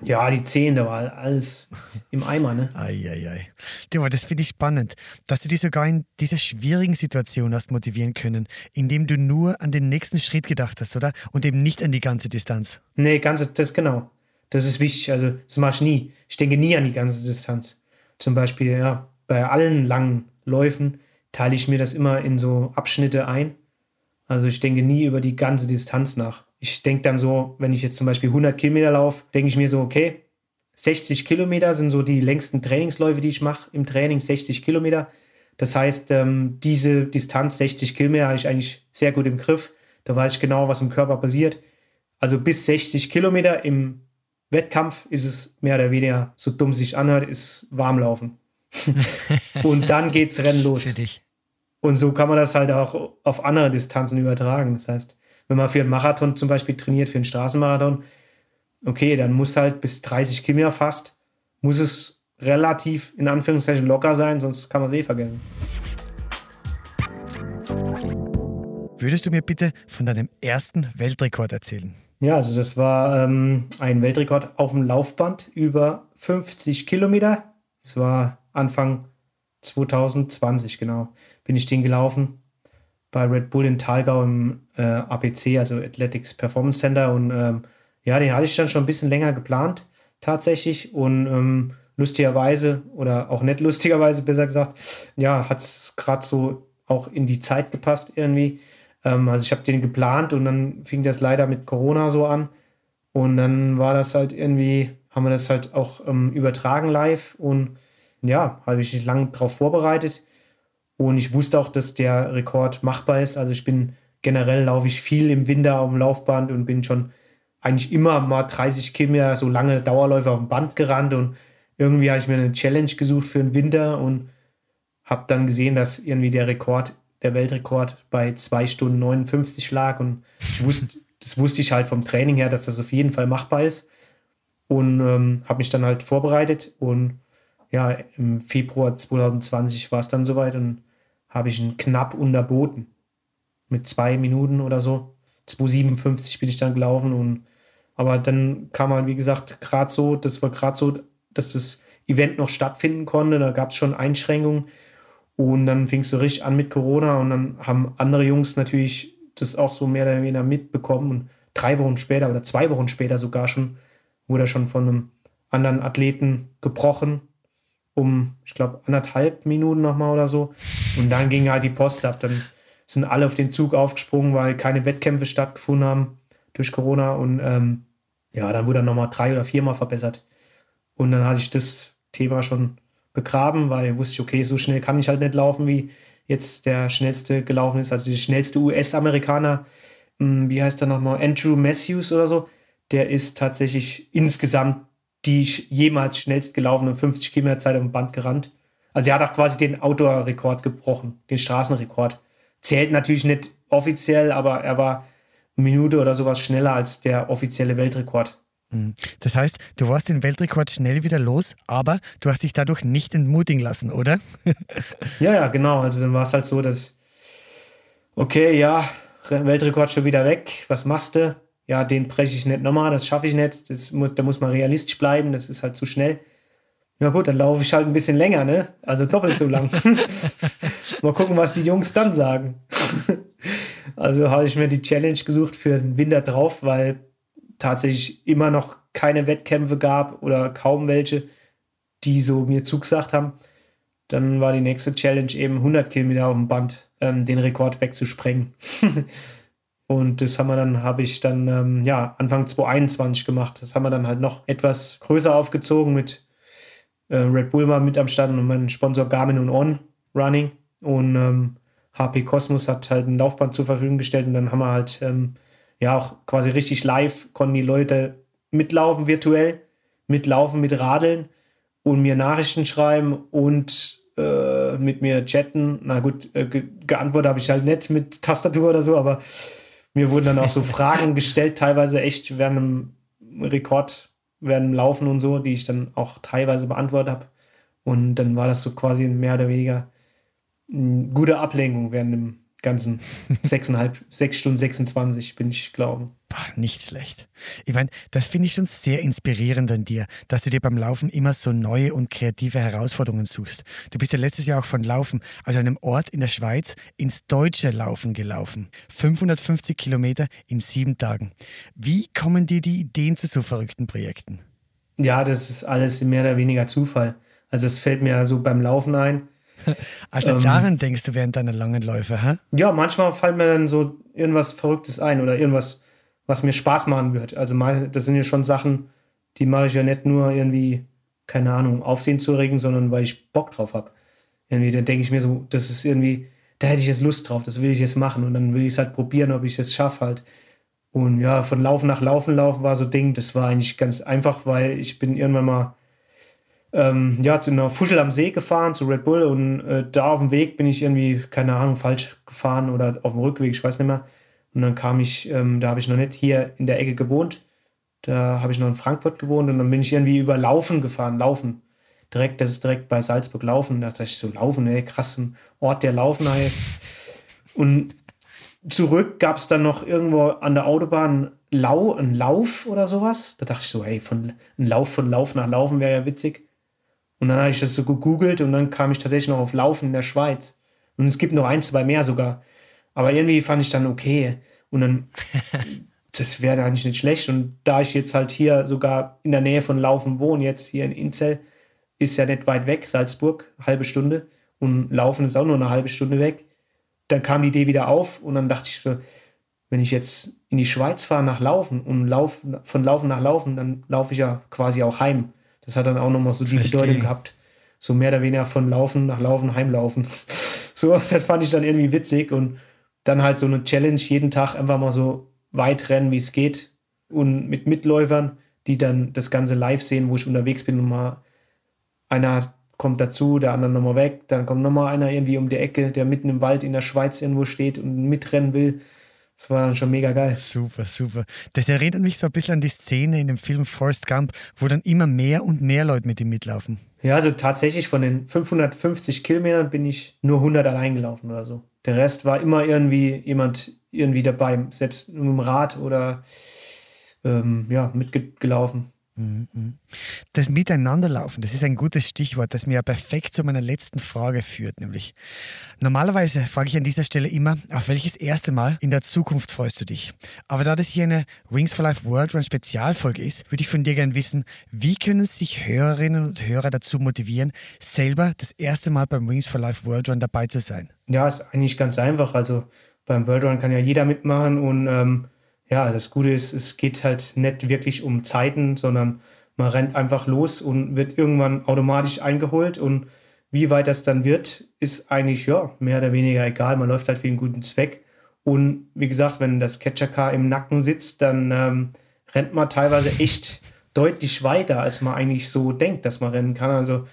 Ja, die Zehen, da war alles im Eimer, ne? Eieiei. Ja, das finde ich spannend, dass du dich sogar in dieser schwierigen Situation hast motivieren können, indem du nur an den nächsten Schritt gedacht hast, oder? Und eben nicht an die ganze Distanz. Nee, ganze, das genau. Das ist wichtig. Also, das mache ich nie. Ich denke nie an die ganze Distanz. Zum Beispiel, ja, bei allen langen Läufen teile ich mir das immer in so Abschnitte ein. Also ich denke nie über die ganze Distanz nach. Ich denke dann so, wenn ich jetzt zum Beispiel 100 Kilometer laufe, denke ich mir so, okay, 60 Kilometer sind so die längsten Trainingsläufe, die ich mache im Training, 60 Kilometer. Das heißt, ähm, diese Distanz 60 Kilometer habe ich eigentlich sehr gut im Griff. Da weiß ich genau, was im Körper passiert. Also bis 60 Kilometer im Wettkampf ist es mehr oder weniger, so dumm sich anhört, ist Warmlaufen. Und dann geht's Rennen los. Für dich. Und so kann man das halt auch auf andere Distanzen übertragen. Das heißt, wenn man für einen Marathon zum Beispiel trainiert, für einen Straßenmarathon, okay, dann muss halt bis 30 Kilometer fast, muss es relativ in Anführungszeichen locker sein, sonst kann man es eh vergessen. Würdest du mir bitte von deinem ersten Weltrekord erzählen? Ja, also das war ähm, ein Weltrekord auf dem Laufband über 50 Kilometer. Das war Anfang 2020, genau, bin ich den gelaufen bei Red Bull in Talgau im äh, APC, also Athletics Performance Center. Und ähm, ja, den hatte ich dann schon ein bisschen länger geplant, tatsächlich. Und ähm, lustigerweise, oder auch nicht lustigerweise, besser gesagt, ja, hat es gerade so auch in die Zeit gepasst irgendwie. Ähm, also ich habe den geplant und dann fing das leider mit Corona so an. Und dann war das halt irgendwie, haben wir das halt auch ähm, übertragen live und ja, habe ich mich lange darauf vorbereitet. Und ich wusste auch, dass der Rekord machbar ist. Also ich bin generell laufe ich viel im Winter auf dem Laufband und bin schon eigentlich immer mal 30 Kilometer so lange Dauerläufe auf dem Band gerannt. Und irgendwie habe ich mir eine Challenge gesucht für den Winter und habe dann gesehen, dass irgendwie der Rekord, der Weltrekord bei 2 Stunden 59 lag. Und wusste, das wusste ich halt vom Training her, dass das auf jeden Fall machbar ist. Und ähm, habe mich dann halt vorbereitet und ja, im Februar 2020 war es dann soweit und habe ich ihn knapp unterboten. Mit zwei Minuten oder so. 2,57 bin ich dann gelaufen und aber dann kam halt, wie gesagt, gerade so, das war gerade so, dass das Event noch stattfinden konnte. Da gab es schon Einschränkungen. Und dann fing es so richtig an mit Corona und dann haben andere Jungs natürlich das auch so mehr oder weniger mitbekommen. Und drei Wochen später oder zwei Wochen später sogar schon wurde er schon von einem anderen Athleten gebrochen um, ich glaube, anderthalb Minuten nochmal oder so. Und dann ging halt die Post ab. Dann sind alle auf den Zug aufgesprungen, weil keine Wettkämpfe stattgefunden haben durch Corona. Und ähm, ja, dann wurde er nochmal drei oder viermal verbessert. Und dann hatte ich das Thema schon begraben, weil wusste ich, okay, so schnell kann ich halt nicht laufen, wie jetzt der schnellste gelaufen ist. Also der schnellste US-Amerikaner, hm, wie heißt er nochmal, Andrew Matthews oder so, der ist tatsächlich insgesamt die jemals schnellst gelaufene 50 Kilometer Zeit am Band gerannt. Also er hat auch quasi den Outdoor-Rekord gebrochen, den Straßenrekord. Zählt natürlich nicht offiziell, aber er war eine Minute oder sowas schneller als der offizielle Weltrekord. Mhm. Das heißt, du warst den Weltrekord schnell wieder los, aber du hast dich dadurch nicht entmutigen lassen, oder? ja, ja, genau. Also dann war es halt so, dass, okay, ja, Weltrekord schon wieder weg, was machst du? Ja, den breche ich nicht nochmal, das schaffe ich nicht. Das, da muss man realistisch bleiben, das ist halt zu schnell. Ja gut, dann laufe ich halt ein bisschen länger, ne? Also doppelt so lang. Mal gucken, was die Jungs dann sagen. also habe ich mir die Challenge gesucht für den Winter drauf, weil tatsächlich immer noch keine Wettkämpfe gab oder kaum welche, die so mir zugesagt haben. Dann war die nächste Challenge eben 100 Kilometer auf dem Band, ähm, den Rekord wegzusprengen. Und das haben wir dann, habe ich dann, ähm, ja, Anfang 2021 gemacht. Das haben wir dann halt noch etwas größer aufgezogen mit äh, Red Bull mal mit am Start und mein Sponsor Garmin und On Running. Und ähm, HP Cosmos hat halt ein Laufband zur Verfügung gestellt und dann haben wir halt ähm, ja auch quasi richtig live, konnten die Leute mitlaufen virtuell, mitlaufen, mit Radeln und mir Nachrichten schreiben und äh, mit mir chatten. Na gut, äh, ge geantwortet habe ich halt nicht mit Tastatur oder so, aber mir wurden dann auch so Fragen gestellt, teilweise echt während einem Rekord, während dem Laufen und so, die ich dann auch teilweise beantwortet habe. Und dann war das so quasi mehr oder weniger eine gute Ablenkung während dem ganzen sechseinhalb, sechs Stunden 26 bin ich glauben. Nicht schlecht. Ich meine, das finde ich schon sehr inspirierend an dir, dass du dir beim Laufen immer so neue und kreative Herausforderungen suchst. Du bist ja letztes Jahr auch von Laufen, also einem Ort in der Schweiz, ins deutsche Laufen gelaufen. 550 Kilometer in sieben Tagen. Wie kommen dir die Ideen zu so verrückten Projekten? Ja, das ist alles mehr oder weniger Zufall. Also es fällt mir so beim Laufen ein also ähm, daran denkst du während deiner langen Läufe, hä? Ja, manchmal fällt mir dann so irgendwas Verrücktes ein oder irgendwas, was mir Spaß machen wird. Also mal, das sind ja schon Sachen, die mache ich ja nicht nur irgendwie, keine Ahnung, Aufsehen zu erregen, sondern weil ich Bock drauf habe. Irgendwie, dann denke ich mir so, das ist irgendwie, da hätte ich jetzt Lust drauf, das will ich jetzt machen und dann will ich es halt probieren, ob ich es schaffe halt. Und ja, von Laufen nach Laufen laufen war so Ding, das war eigentlich ganz einfach, weil ich bin irgendwann mal ähm, ja, zu einer Fuschel am See gefahren, zu Red Bull und äh, da auf dem Weg bin ich irgendwie, keine Ahnung, falsch gefahren oder auf dem Rückweg, ich weiß nicht mehr. Und dann kam ich, ähm, da habe ich noch nicht hier in der Ecke gewohnt, da habe ich noch in Frankfurt gewohnt und dann bin ich irgendwie über Laufen gefahren, Laufen. Direkt, das ist direkt bei Salzburg Laufen. Da dachte ich so, Laufen, ey, krass, ein Ort, der Laufen heißt. Und zurück gab es dann noch irgendwo an der Autobahn Lau, einen Lauf oder sowas. Da dachte ich so, hey, von, ein Lauf von Lauf nach Laufen wäre ja witzig. Und dann habe ich das so gegoogelt und dann kam ich tatsächlich noch auf Laufen in der Schweiz. Und es gibt noch ein, zwei mehr sogar. Aber irgendwie fand ich dann okay. Und dann, das wäre eigentlich nicht schlecht. Und da ich jetzt halt hier sogar in der Nähe von Laufen wohne, jetzt hier in Inzell, ist ja nicht weit weg, Salzburg, halbe Stunde. Und Laufen ist auch nur eine halbe Stunde weg. Dann kam die Idee wieder auf und dann dachte ich so, wenn ich jetzt in die Schweiz fahre nach Laufen und lauf, von Laufen nach Laufen, dann laufe ich ja quasi auch heim. Das hat dann auch nochmal so die Verstehen. Bedeutung gehabt. So mehr oder weniger von Laufen nach Laufen, Heimlaufen. so, das fand ich dann irgendwie witzig und dann halt so eine Challenge, jeden Tag einfach mal so weit rennen, wie es geht und mit Mitläufern, die dann das Ganze live sehen, wo ich unterwegs bin und mal einer kommt dazu, der andere nochmal weg, dann kommt nochmal einer irgendwie um die Ecke, der mitten im Wald in der Schweiz irgendwo steht und mitrennen will. Das war dann schon mega geil. Super, super. Das erinnert mich so ein bisschen an die Szene in dem Film Forrest Gump, wo dann immer mehr und mehr Leute mit ihm mitlaufen. Ja, also tatsächlich von den 550 Kilometern bin ich nur 100 allein gelaufen oder so. Der Rest war immer irgendwie jemand irgendwie dabei, selbst mit dem Rad oder ähm, ja, mitgelaufen. Das Miteinanderlaufen, das ist ein gutes Stichwort, das mir ja perfekt zu meiner letzten Frage führt, nämlich normalerweise frage ich an dieser Stelle immer, auf welches erste Mal in der Zukunft freust du dich? Aber da das hier eine Wings for Life World Run Spezialfolge ist, würde ich von dir gerne wissen, wie können sich Hörerinnen und Hörer dazu motivieren, selber das erste Mal beim Wings for Life World Run dabei zu sein? Ja, ist eigentlich ganz einfach. Also beim World Run kann ja jeder mitmachen und ähm ja, das Gute ist, es geht halt nicht wirklich um Zeiten, sondern man rennt einfach los und wird irgendwann automatisch eingeholt. Und wie weit das dann wird, ist eigentlich ja mehr oder weniger egal. Man läuft halt für einen guten Zweck. Und wie gesagt, wenn das Catcher-Car im Nacken sitzt, dann ähm, rennt man teilweise echt deutlich weiter, als man eigentlich so denkt, dass man rennen kann. Also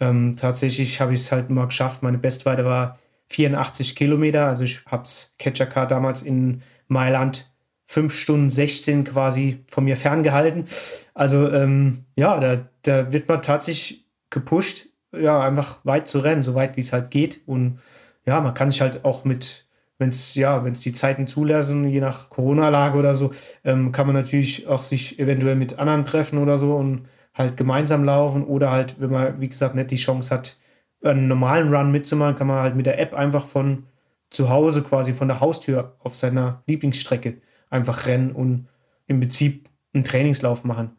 ähm, tatsächlich habe ich es halt mal geschafft. Meine Bestweite war 84 Kilometer. Also ich habe es Catcher damals in Mailand 5 Stunden 16 quasi von mir ferngehalten. Also ähm, ja, da, da wird man tatsächlich gepusht, ja, einfach weit zu rennen, so weit wie es halt geht. Und ja, man kann sich halt auch mit, wenn es ja, die Zeiten zulassen, je nach Corona-Lage oder so, ähm, kann man natürlich auch sich eventuell mit anderen treffen oder so und halt gemeinsam laufen oder halt, wenn man, wie gesagt, nicht die Chance hat, einen normalen Run mitzumachen, kann man halt mit der App einfach von zu Hause quasi von der Haustür auf seiner Lieblingsstrecke einfach rennen und im Prinzip einen Trainingslauf machen.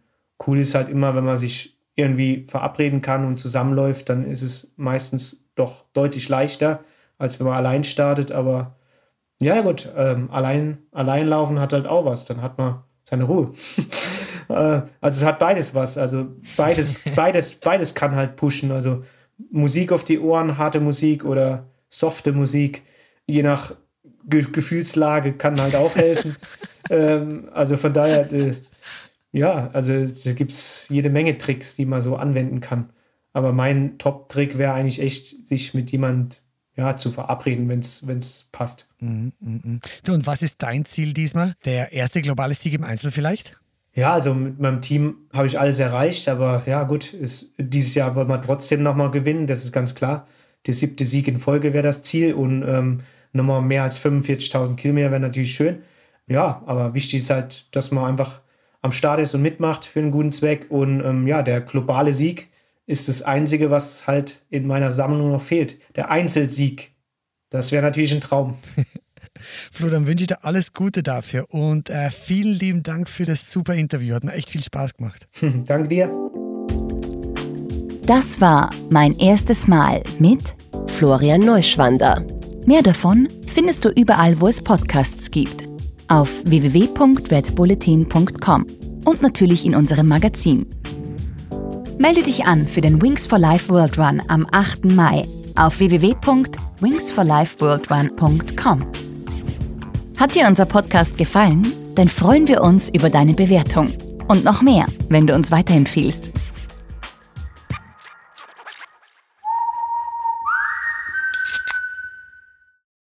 Cool ist halt immer, wenn man sich irgendwie verabreden kann und zusammenläuft, dann ist es meistens doch deutlich leichter, als wenn man allein startet. Aber ja, gut, ähm, allein, allein laufen hat halt auch was. Dann hat man seine Ruhe. Äh, also es hat beides was. Also beides, beides, beides kann halt pushen. Also Musik auf die Ohren, harte Musik oder softe Musik, je nach Ge Gefühlslage kann halt auch helfen. ähm, also von daher, äh, ja, also da gibt es jede Menge Tricks, die man so anwenden kann. Aber mein Top-Trick wäre eigentlich echt, sich mit jemand ja, zu verabreden, wenn es passt. Mm, mm, mm. So, und was ist dein Ziel diesmal? Der erste globale Sieg im Einzel vielleicht? Ja, also mit meinem Team habe ich alles erreicht, aber ja, gut, ist, dieses Jahr wollen wir trotzdem nochmal gewinnen, das ist ganz klar. Der siebte Sieg in Folge wäre das Ziel und ähm, nochmal mehr als 45.000 Kilometer wäre natürlich schön. Ja, aber wichtig ist halt, dass man einfach am Start ist und mitmacht für einen guten Zweck und ähm, ja, der globale Sieg ist das Einzige, was halt in meiner Sammlung noch fehlt. Der Einzelsieg. Das wäre natürlich ein Traum. Flo, dann wünsche ich dir alles Gute dafür und äh, vielen lieben Dank für das super Interview. Hat mir echt viel Spaß gemacht. Danke dir. Das war mein erstes Mal mit Florian Neuschwander. Mehr davon findest du überall, wo es Podcasts gibt. Auf www.redbulletin.com und natürlich in unserem Magazin. Melde dich an für den Wings for Life World Run am 8. Mai auf www.wingsforlifeworldrun.com. Hat dir unser Podcast gefallen? Dann freuen wir uns über deine Bewertung. Und noch mehr, wenn du uns weiterempfiehlst.